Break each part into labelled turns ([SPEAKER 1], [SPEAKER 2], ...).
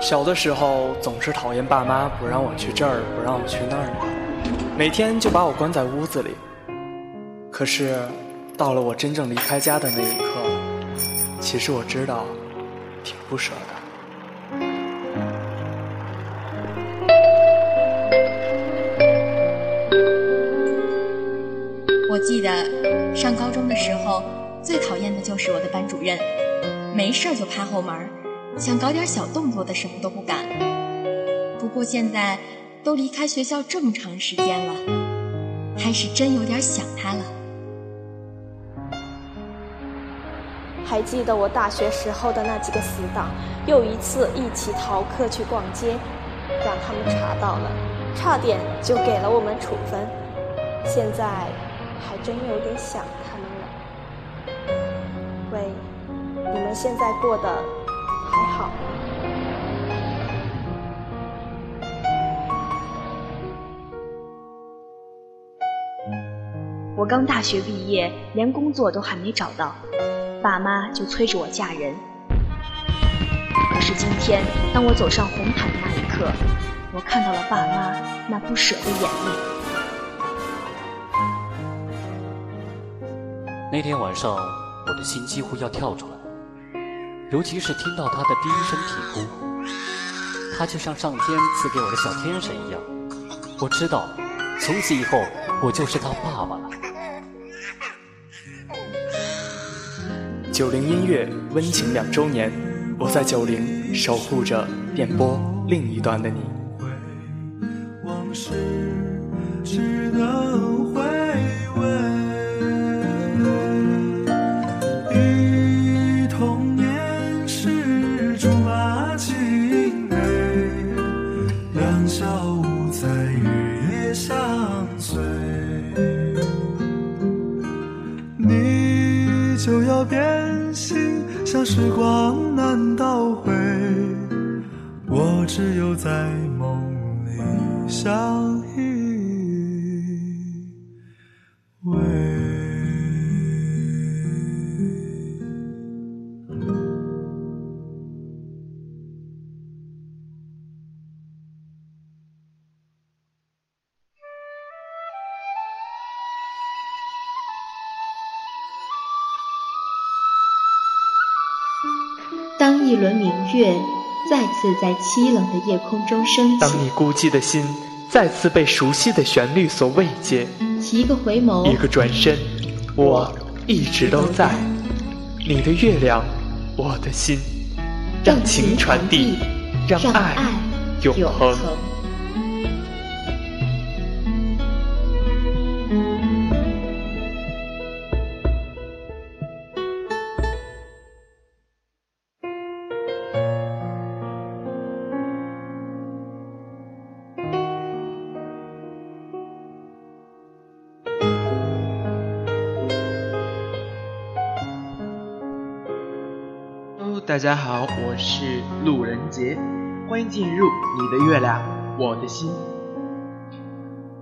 [SPEAKER 1] 小的时候总是讨厌爸妈不让我去这儿，不让我去那儿的，每天就把我关在屋子里。可是，到了我真正离开家的那一刻，其实我知道，挺不舍的。
[SPEAKER 2] 我记得上高中的时候，最讨厌的就是我的班主任，没事就趴后门。想搞点小动作的什么都不敢。不过现在都离开学校这么长时间了，还是真有点想他了。
[SPEAKER 3] 还记得我大学时候的那几个死党，又一次一起逃课去逛街，让他们查到了，差点就给了我们处分。现在还真有点想他们了。喂，你们现在过得？还好。
[SPEAKER 4] 我刚大学毕业，连工作都还没找到，爸妈就催着我嫁人。可是今天，当我走上红毯的那一刻，我看到了爸妈那不舍的眼泪。
[SPEAKER 5] 那天晚上，我的心几乎要跳出来。尤其是听到他的第一声啼哭，他就像上天赐给我的小天使一样。我知道，从此以后我就是他爸爸了。
[SPEAKER 1] 九零音乐温情两周年，我在九零守护着电波另一端的你。
[SPEAKER 6] 一轮明月再次在凄冷的夜空中升起。
[SPEAKER 1] 当你孤寂的心再次被熟悉的旋律所慰藉，
[SPEAKER 6] 一个回眸，
[SPEAKER 1] 一个转身，我一直都在。你的月亮，我的心，让情传递，让爱永恒。
[SPEAKER 7] 大家好，我是路人杰，欢迎进入你的月亮，我的心。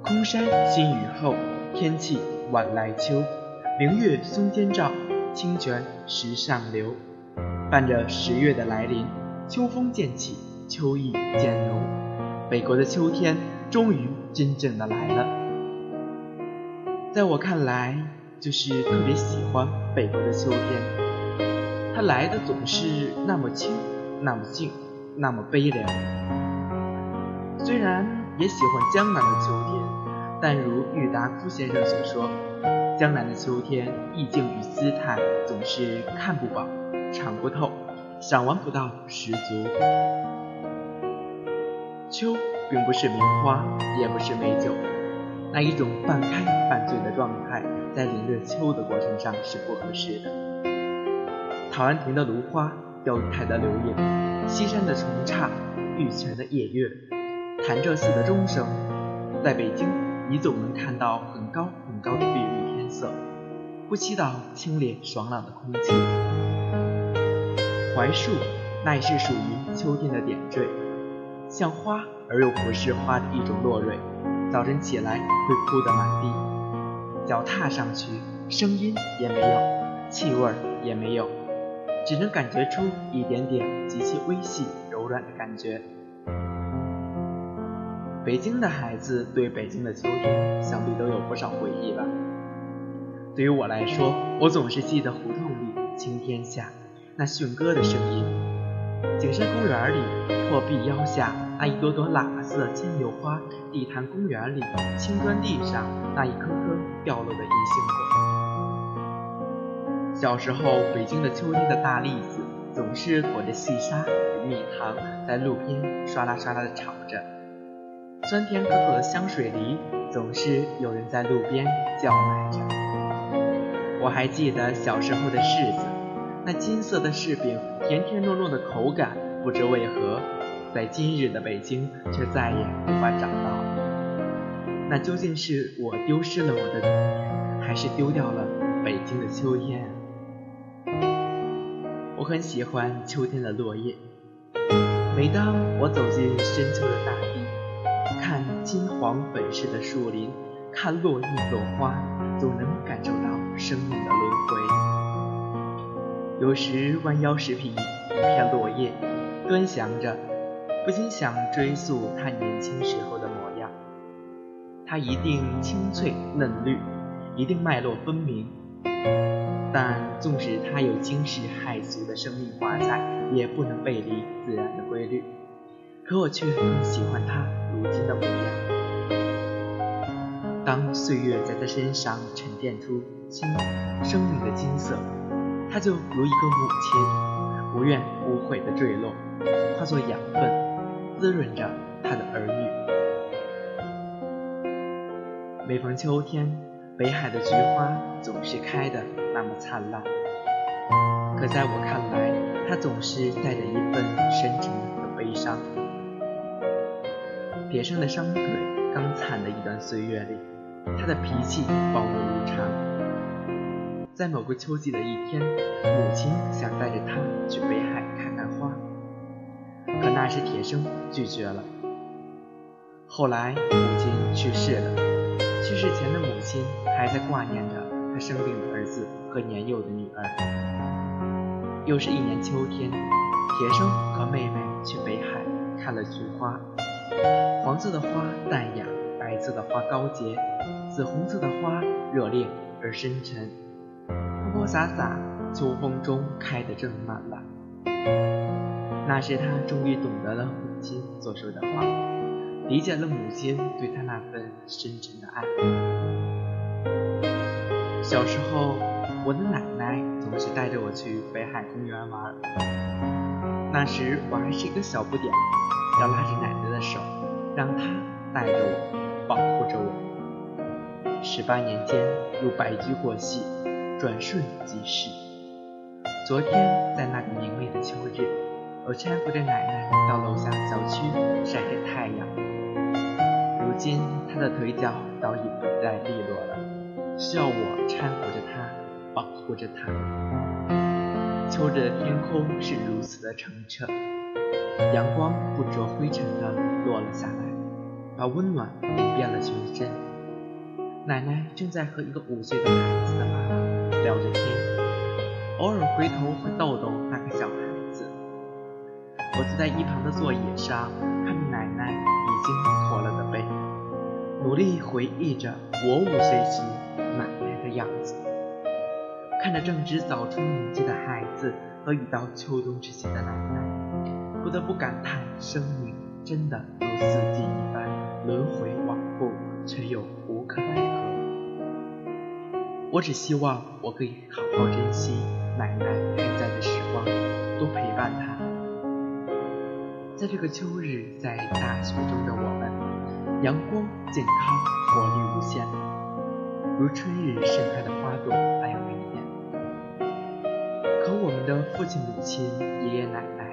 [SPEAKER 7] 空山新雨后，天气晚来秋，明月松间照，清泉石上流。伴着十月的来临，秋风渐起，秋意渐浓，北国的秋天终于真正的来了。在我看来，就是特别喜欢北国的秋天。它来的总是那么轻，那么静，那么悲凉。虽然也喜欢江南的秋天，但如郁达夫先生所说，江南的秋天意境与姿态总是看不饱、尝不透、赏玩不到十足。秋并不是名花，也不是美酒，那一种半开半醉的状态，在领略秋的过程上是不合适的。陶然亭的芦花，钓鱼台的柳影，西山的重唱，玉泉的夜月，潭柘寺的钟声，在北京，你总能看到很高很高的碧绿天色，呼吸到清冽爽朗的空气。槐树，那也是属于秋天的点缀，像花而又不是花的一种落蕊，早晨起来会铺得满地，脚踏上去，声音也没有，气味也没有。只能感觉出一点点极其微细柔软的感觉。北京的孩子对北京的秋天，想必都有不少回忆吧。对于我来说，我总是记得胡同里晴天下那驯鸽的声音，景山公园里破壁腰下那一朵朵喇叭色牵牛花，地坛公园里青砖地上那一颗颗掉落的银杏果。小时候，北京的秋天的大栗子总是裹着细沙与蜜糖，在路边唰啦唰啦的炒着。酸甜可口的香水梨，总是有人在路边叫卖着。我还记得小时候的柿子，那金色的柿饼，甜甜糯糯的口感，不知为何，在今日的北京却再也无法找到。那究竟是我丢失了我的童年，还是丢掉了北京的秋天？我很喜欢秋天的落叶，每当我走进深秋的大地。看金黄粉饰的树林，看落叶落花，总能感受到生命的轮回。有时弯腰拾起一片落叶，端详着，不禁想追溯他年轻时候的模样。他一定青翠嫩绿，一定脉络分明。但纵使他有惊世骇俗的生命华彩，也不能背离自然的规律。可我却更喜欢他如今的模样。当岁月在他身上沉淀出金生命的金色，他就如一个母亲，无怨无悔的坠落，化作养分，滋润着他的儿女。每逢秋天，北海的菊花总是开得那么灿烂，可在我看来，它总是带着一份深沉的悲伤。铁生的伤腿，刚惨的一段岁月里，他的脾气暴怒无常。在某个秋季的一天，母亲想带着他去北海看看花，可那时铁生拒绝了。后来母亲去世了，去世前的母亲还在挂念着他生病的儿子和年幼的女儿。又是一年秋天，铁生和妹妹去北海看了菊花。黄色的花淡雅，白色的花高洁，紫红色的花热烈而深沉，泼泼洒洒，秋风中开得正满了。那时他终于懂得了母亲所说的话，理解了母亲对他那份深沉的爱。小时候，我的奶奶总是带着我去北海公园玩，那时我还是一个小不点。要拉着奶奶的手，让她带着我，保护着我。十八年间如白驹过隙，转瞬即逝。昨天在那个明媚的秋日，我搀扶着奶奶到楼下小区晒着太阳。如今他的腿脚早已不再利落了，需要我搀扶着他，保护着他。秋日的天空是如此的澄澈。阳光不着灰尘的落了下来，把温暖淋遍了全身。奶奶正在和一个五岁的孩子的妈妈聊着天，偶尔回头会逗逗那个小孩子。我坐在一旁的座椅上，看着奶奶，努力回忆着我五岁时奶奶的样子，看着正值早春年纪的孩子和已到秋冬之际的奶奶。不得不感叹，生命真的如四季一般轮回往复，却又无可奈何。我只希望我可以好好珍惜奶奶还在的时光，多陪伴她。在这个秋日，在大雪中的我们，阳光健康，活力无限，如春日盛开的花朵那样明艳。可我们的父亲、母亲、爷爷奶奶。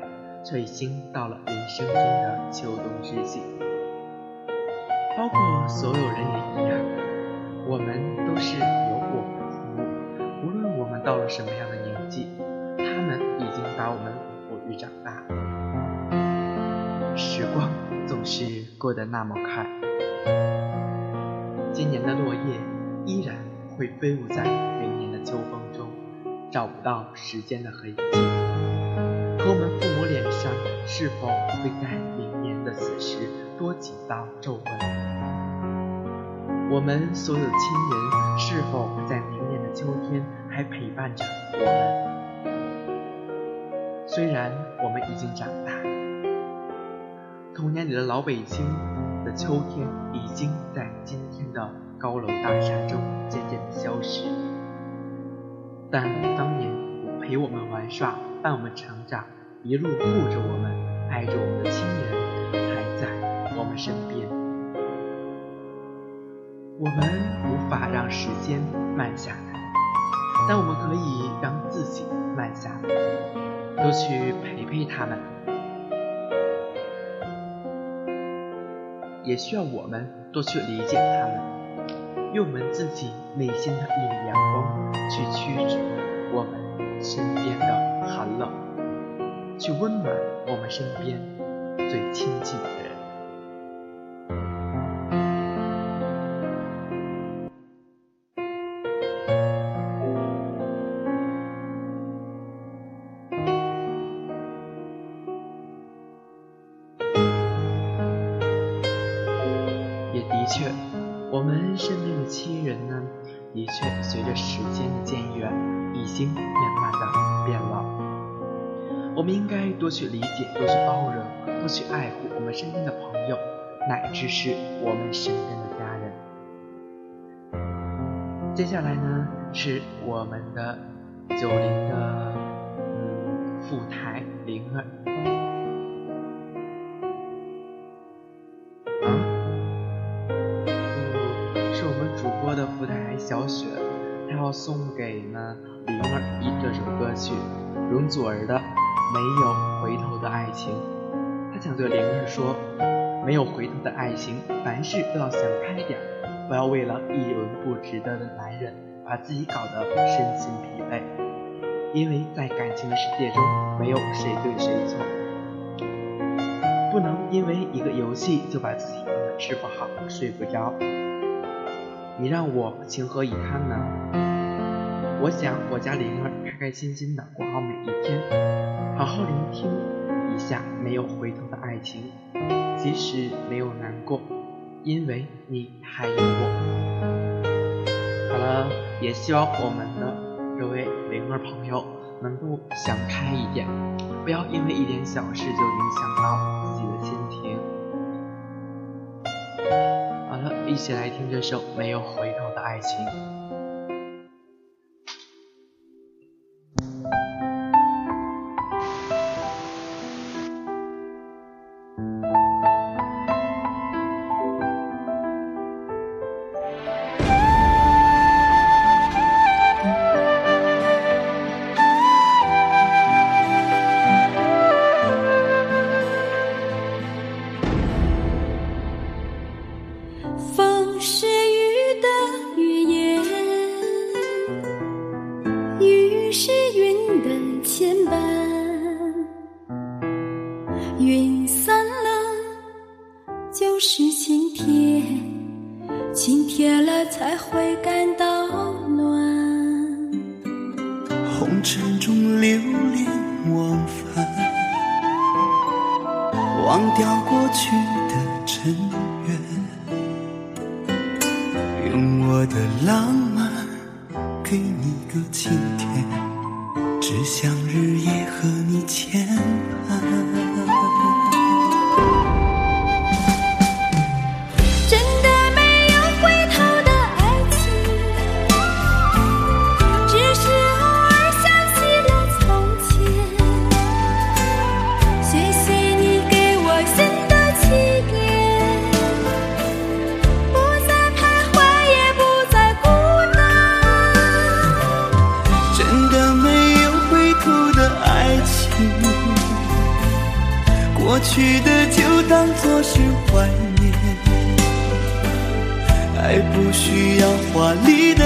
[SPEAKER 7] 却已经到了人生中的秋冬之际，包括所有人也一样，我们都是有我的父母。无论我们到了什么样的年纪，他们已经把我们抚育长大。时光总是过得那么快，今年的落叶依然会飞舞在明年的秋风中，找不到时间的痕迹。可我们父母脸上是否会在明年的此时多几道皱纹？我们所有亲人是否在明年的秋天还陪伴着我们？虽然我们已经长大，童年里的老北京的秋天已经在今天的高楼大厦中渐渐的消失，但当年陪我们玩耍。伴我们成长，一路护着我们、爱着我们的亲人，还在我们身边。我们无法让时间慢下来，但我们可以让自己慢下来，多去陪陪他们。也需要我们多去理解他们，用我们自己内心的一缕阳光去驱逐我们身边的。寒冷，去温暖我们身边最亲近的人。身边的朋友，乃至是我们身边的家人。接下来呢，是我们的九零的嗯副台灵儿啊，是我们主播的副台小雪，她要送给呢灵儿一这首歌曲，容祖儿的。没有回头的爱情，想对灵儿说：没有回头的爱情，凡事都要想开点，不要为了一文不值得的男人，把自己搞得身心疲惫。因为在感情的世界中，没有谁对谁错，不能因为一个游戏就把自己弄得吃不好睡不着。你让我情何以堪呢？我想我家灵儿开开心心的过好每一天。好好聆听一下没有回头的爱情，即使没有难过，因为你还有我。好了，也希望我们的各位灵儿朋友能够想开一点，不要因为一点小事就影响到自己的心情。好了，一起来听这首《没有回头的爱情》。才会感到暖。红尘中流连忘返
[SPEAKER 8] 忘掉过去的尘缘。用我的浪漫给你个晴天只想日夜和你牵。去的就当作是怀念，爱不需要华丽的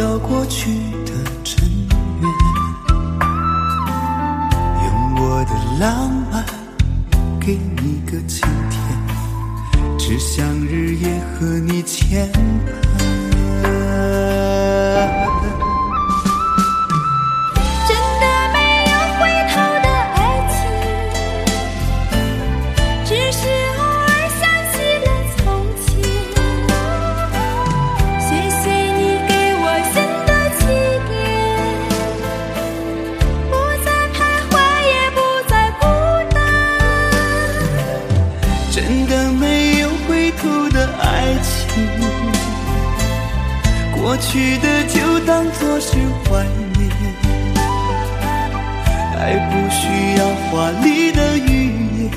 [SPEAKER 8] 掉过去。去的就当作是怀念，爱不需要华丽的语言，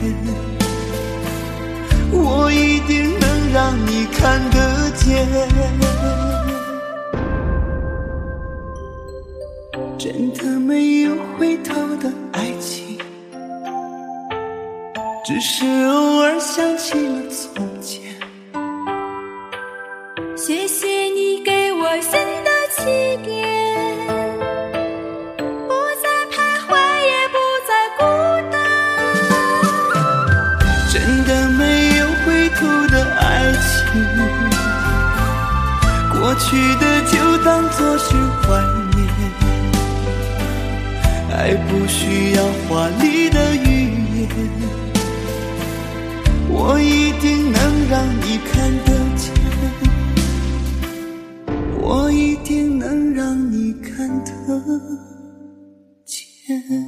[SPEAKER 8] 我一定能让你看得见。真的没有回头的爱情，只是偶尔想起了从前。去的就当作是怀念。爱不需要华丽的语言，我一定能让你看得见。我一定能让你看得见。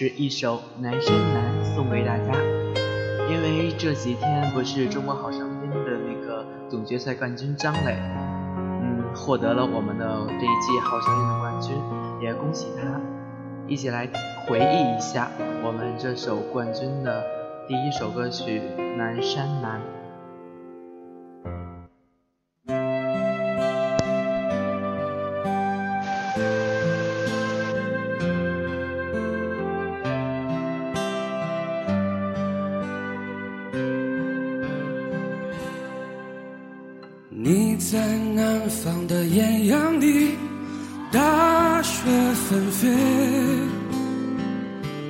[SPEAKER 7] 是一首《南山南》送给大家。因为这几天不是中国好声音的那个总决赛冠军张磊，嗯，获得了我们的这一季好声音的冠军，也恭喜他。一起来回忆一下我们这首冠军的第一首歌曲《南山南》。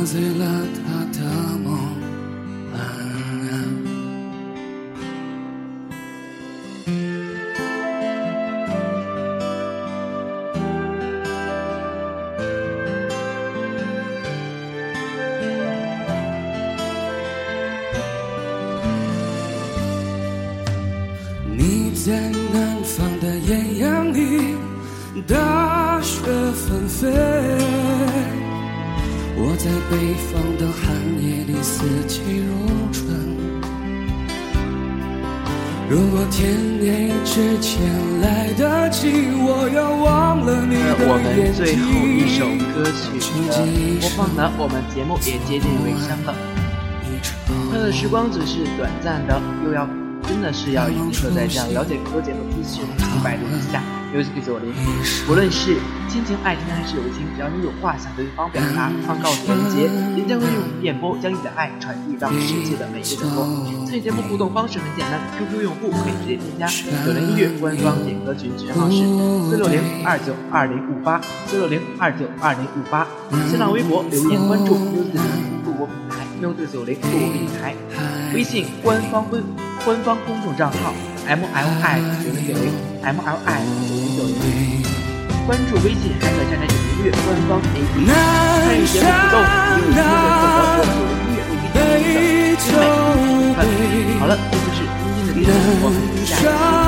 [SPEAKER 9] 喝醉在北方的寒夜里四季如春。如果天黑之前来得及，我要忘了你的我
[SPEAKER 7] 们最后一首歌曲的播放呢，我们节目也接近尾声了。快乐时光只是短暂的，又要。真的是要一定的在这样了解更多节目资讯，请百度一下 music 九零。无论是亲情、爱情还是友情，只要你有话想对对方表达，放告诉人杰，也将会用电波将你的爱传递到世界的每一个角落。参与节目互动方式很简单，QQ 用户可以直接添加九零音乐官方点歌群，群号是四六零二九二零五八四六零二九二零五八。新浪微博留言关注 music 九零录播平台 music 九零录播平台，微信官方微官方公众账号 M L I 九零九零 M L I 九零九零。关注微信，还可下载九零音乐官方 APP，参与节目互动，也有机会获得九零音乐为你提供的精美礼品。好了，这就是今天的节目，我们下期再见。